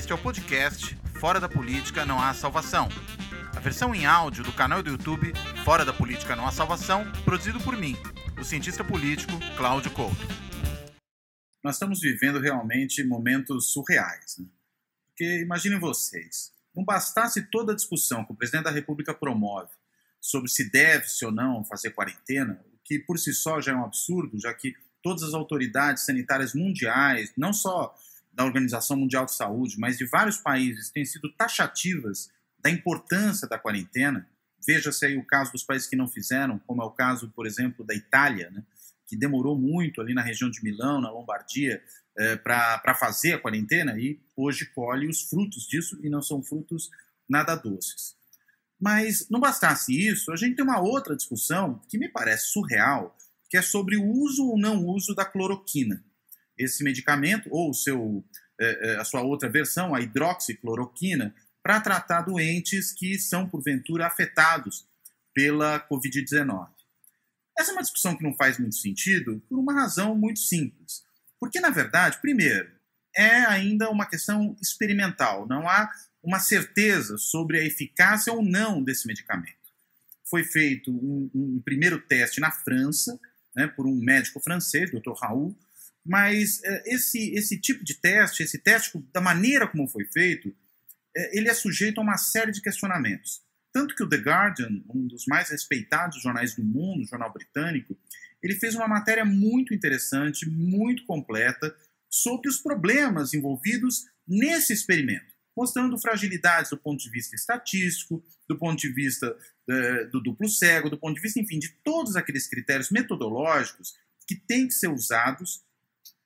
Este é o podcast Fora da Política Não Há Salvação. A versão em áudio do canal do YouTube Fora da Política Não Há Salvação, produzido por mim, o cientista político Cláudio Couto. Nós estamos vivendo realmente momentos surreais. Né? Porque imaginem vocês, não bastasse toda a discussão que o presidente da República promove sobre se deve-se ou não fazer quarentena, o que por si só já é um absurdo, já que todas as autoridades sanitárias mundiais, não só da Organização Mundial de Saúde, mas de vários países, têm sido taxativas da importância da quarentena. Veja-se aí o caso dos países que não fizeram, como é o caso, por exemplo, da Itália, né, que demorou muito ali na região de Milão, na Lombardia, é, para fazer a quarentena e hoje colhe os frutos disso e não são frutos nada doces. Mas não bastasse isso, a gente tem uma outra discussão que me parece surreal, que é sobre o uso ou não uso da cloroquina. Esse medicamento, ou seu, é, é, a sua outra versão, a hidroxicloroquina, para tratar doentes que são, porventura, afetados pela Covid-19. Essa é uma discussão que não faz muito sentido por uma razão muito simples. Porque, na verdade, primeiro, é ainda uma questão experimental, não há uma certeza sobre a eficácia ou não desse medicamento. Foi feito um, um primeiro teste na França, né, por um médico francês, Dr. Raoul, mas é, esse, esse tipo de teste, esse teste da maneira como foi feito, é, ele é sujeito a uma série de questionamentos. Tanto que o The Guardian, um dos mais respeitados jornais do mundo, jornal britânico, ele fez uma matéria muito interessante, muito completa, sobre os problemas envolvidos nesse experimento, mostrando fragilidades do ponto de vista estatístico, do ponto de vista é, do duplo cego, do ponto de vista, enfim, de todos aqueles critérios metodológicos que têm que ser usados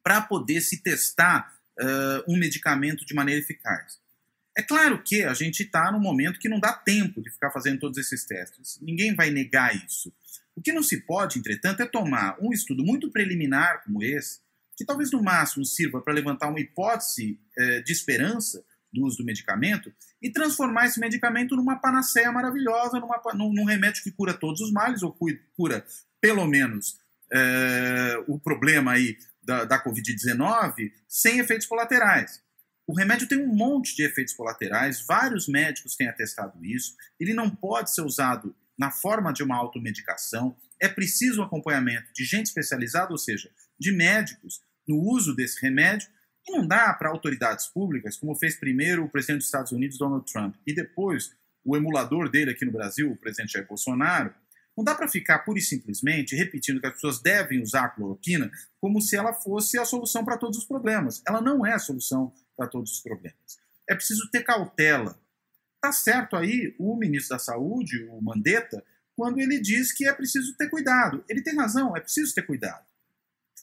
para poder se testar uh, um medicamento de maneira eficaz. É claro que a gente está num momento que não dá tempo de ficar fazendo todos esses testes. Ninguém vai negar isso. O que não se pode, entretanto, é tomar um estudo muito preliminar como esse, que talvez no máximo sirva para levantar uma hipótese eh, de esperança do uso do medicamento, e transformar esse medicamento numa panaceia maravilhosa, numa, num, num remédio que cura todos os males, ou cura, pelo menos é, o problema aí da, da Covid-19, sem efeitos colaterais. O remédio tem um monte de efeitos colaterais, vários médicos têm atestado isso, ele não pode ser usado na forma de uma automedicação, é preciso um acompanhamento de gente especializada, ou seja, de médicos, no uso desse remédio, e não dá para autoridades públicas, como fez primeiro o presidente dos Estados Unidos, Donald Trump, e depois o emulador dele aqui no Brasil, o presidente Jair Bolsonaro, não dá para ficar pura e simplesmente repetindo que as pessoas devem usar a cloroquina como se ela fosse a solução para todos os problemas. Ela não é a solução para todos os problemas. É preciso ter cautela. Tá certo aí o ministro da Saúde, o Mandetta, quando ele diz que é preciso ter cuidado. Ele tem razão, é preciso ter cuidado.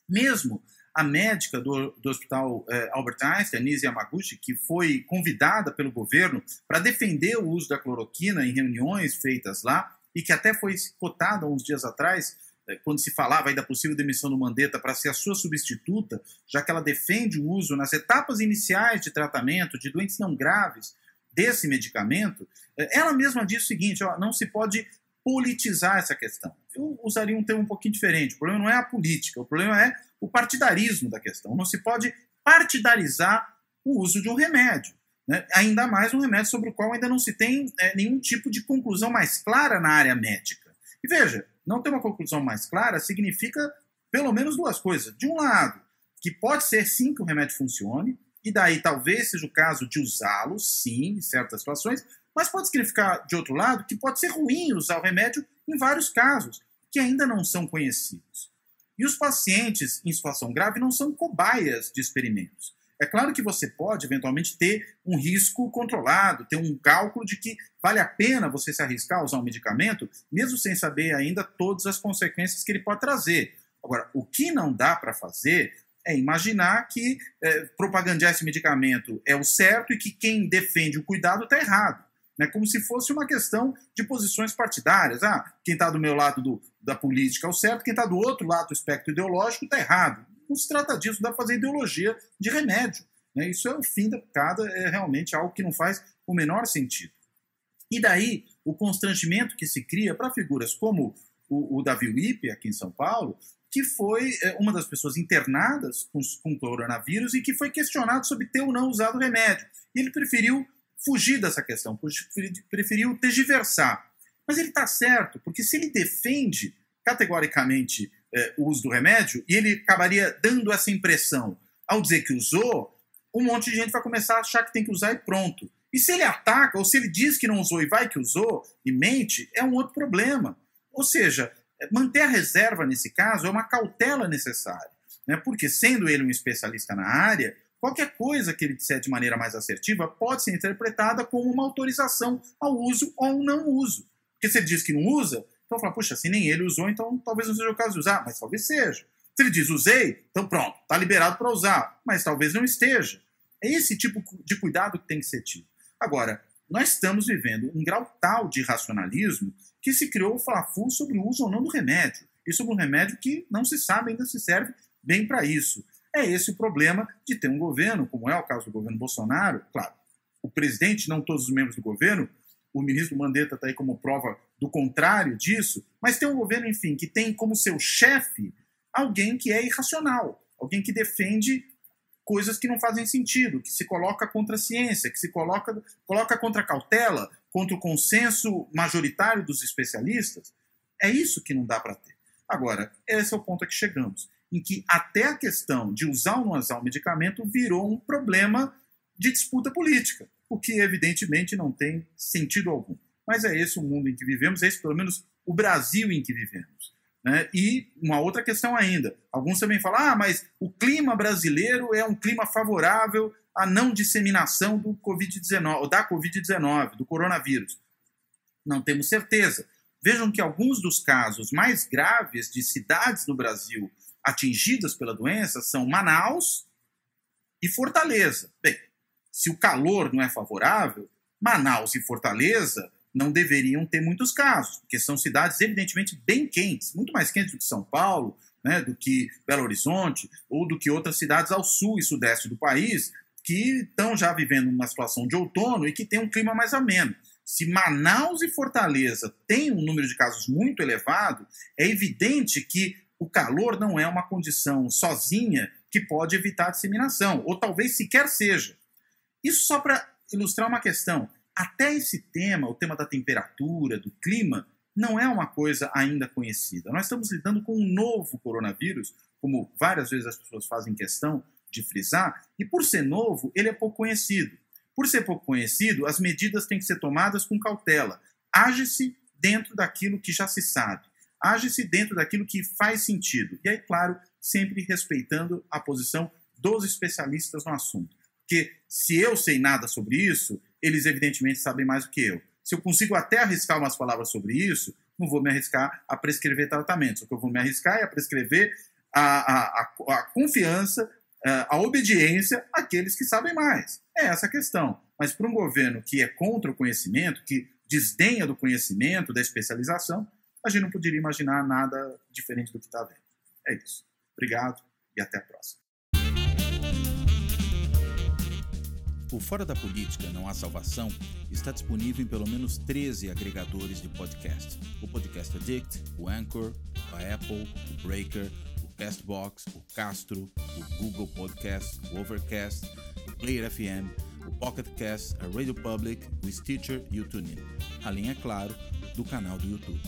Mesmo a médica do, do Hospital eh, Albert Einstein, Nise Yamaguchi, que foi convidada pelo governo para defender o uso da cloroquina em reuniões feitas lá, e que até foi cotada uns dias atrás, eh, quando se falava aí da possível demissão do Mandetta para ser a sua substituta, já que ela defende o uso nas etapas iniciais de tratamento de doentes não graves desse medicamento, eh, ela mesma diz o seguinte: ó, não se pode politizar essa questão. Eu usaria um termo um pouquinho diferente. O problema não é a política, o problema é o partidarismo da questão. Não se pode partidarizar o uso de um remédio. Né? Ainda mais um remédio sobre o qual ainda não se tem é, nenhum tipo de conclusão mais clara na área médica. E veja, não ter uma conclusão mais clara significa pelo menos duas coisas. De um lado, que pode ser sim que o remédio funcione, e daí talvez seja o caso de usá-lo, sim, em certas situações, mas pode significar, de outro lado, que pode ser ruim usar o remédio em vários casos, que ainda não são conhecidos. E os pacientes em situação grave não são cobaias de experimentos. É claro que você pode, eventualmente, ter um risco controlado, ter um cálculo de que vale a pena você se arriscar a usar um medicamento, mesmo sem saber ainda todas as consequências que ele pode trazer. Agora, o que não dá para fazer é imaginar que é, propagandear esse medicamento é o certo e que quem defende o cuidado está errado né, como se fosse uma questão de posições partidárias. Ah, quem está do meu lado do, da política é o certo, quem está do outro lado do espectro ideológico está errado. Não se trata disso, dá para fazer ideologia de remédio. Né? Isso é o fim da picada, é realmente algo que não faz o menor sentido. E daí, o constrangimento que se cria para figuras como o, o Davi Wipe, aqui em São Paulo, que foi é, uma das pessoas internadas com, com coronavírus e que foi questionado sobre ter ou não usado remédio. E ele preferiu fugir dessa questão, preferiu tergiversar. Mas ele está certo, porque se ele defende categoricamente é, o uso do remédio, e ele acabaria dando essa impressão ao dizer que usou, um monte de gente vai começar a achar que tem que usar e pronto. E se ele ataca, ou se ele diz que não usou e vai que usou, e mente, é um outro problema. Ou seja, manter a reserva nesse caso é uma cautela necessária. Né? Porque, sendo ele um especialista na área, qualquer coisa que ele disser de maneira mais assertiva pode ser interpretada como uma autorização ao uso ou não uso. Porque se ele diz que não usa, então fala, puxa, se nem ele usou, então talvez não seja o caso de usar, mas talvez seja. Se ele diz usei, então pronto, está liberado para usar, mas talvez não esteja. É esse tipo de cuidado que tem que ser tido. Agora, nós estamos vivendo um grau tal de racionalismo que se criou o fla-fu sobre o uso ou não do remédio. E sobre um remédio que não se sabe ainda se serve bem para isso. É esse o problema de ter um governo, como é o caso do governo Bolsonaro. Claro, o presidente, não todos os membros do governo, o ministro Mandetta está aí como prova do contrário disso, mas tem um governo, enfim, que tem como seu chefe alguém que é irracional, alguém que defende coisas que não fazem sentido, que se coloca contra a ciência, que se coloca, coloca contra a cautela, contra o consenso majoritário dos especialistas. É isso que não dá para ter. Agora, esse é o ponto a que chegamos, em que até a questão de usar ou não usar o medicamento virou um problema de disputa política, o que evidentemente não tem sentido algum. Mas é esse o mundo em que vivemos, é esse pelo menos o Brasil em que vivemos. Né? E uma outra questão ainda: alguns também falam, ah, mas o clima brasileiro é um clima favorável à não disseminação do COVID-19, da Covid-19, do coronavírus. Não temos certeza. Vejam que alguns dos casos mais graves de cidades no Brasil atingidas pela doença são Manaus e Fortaleza. Bem, se o calor não é favorável, Manaus e Fortaleza não deveriam ter muitos casos, porque são cidades evidentemente bem quentes, muito mais quentes do que São Paulo, né, do que Belo Horizonte, ou do que outras cidades ao sul e sudeste do país, que estão já vivendo uma situação de outono e que tem um clima mais ameno. Se Manaus e Fortaleza têm um número de casos muito elevado, é evidente que o calor não é uma condição sozinha que pode evitar a disseminação, ou talvez sequer seja. Isso só para ilustrar uma questão até esse tema, o tema da temperatura, do clima, não é uma coisa ainda conhecida. Nós estamos lidando com um novo coronavírus, como várias vezes as pessoas fazem questão de frisar, e por ser novo, ele é pouco conhecido. Por ser pouco conhecido, as medidas têm que ser tomadas com cautela. Age-se dentro daquilo que já se sabe. Age-se dentro daquilo que faz sentido. E aí, claro, sempre respeitando a posição dos especialistas no assunto. Porque se eu sei nada sobre isso, eles evidentemente sabem mais do que eu. Se eu consigo até arriscar umas palavras sobre isso, não vou me arriscar a prescrever tratamentos. O que eu vou me arriscar é a prescrever a, a, a, a confiança, a obediência àqueles que sabem mais. É essa a questão. Mas para um governo que é contra o conhecimento, que desdenha do conhecimento, da especialização, a gente não poderia imaginar nada diferente do que está vendo. É isso. Obrigado e até a próxima. O Fora da Política Não Há Salvação está disponível em pelo menos 13 agregadores de podcast. O Podcast Addict, o Anchor, a Apple, o Breaker, o Castbox, o Castro, o Google Podcast, o Overcast, o Player FM, o Pocket Cast, a Radio Public, o Stitcher e o TuneIn. Além, é claro, do canal do YouTube.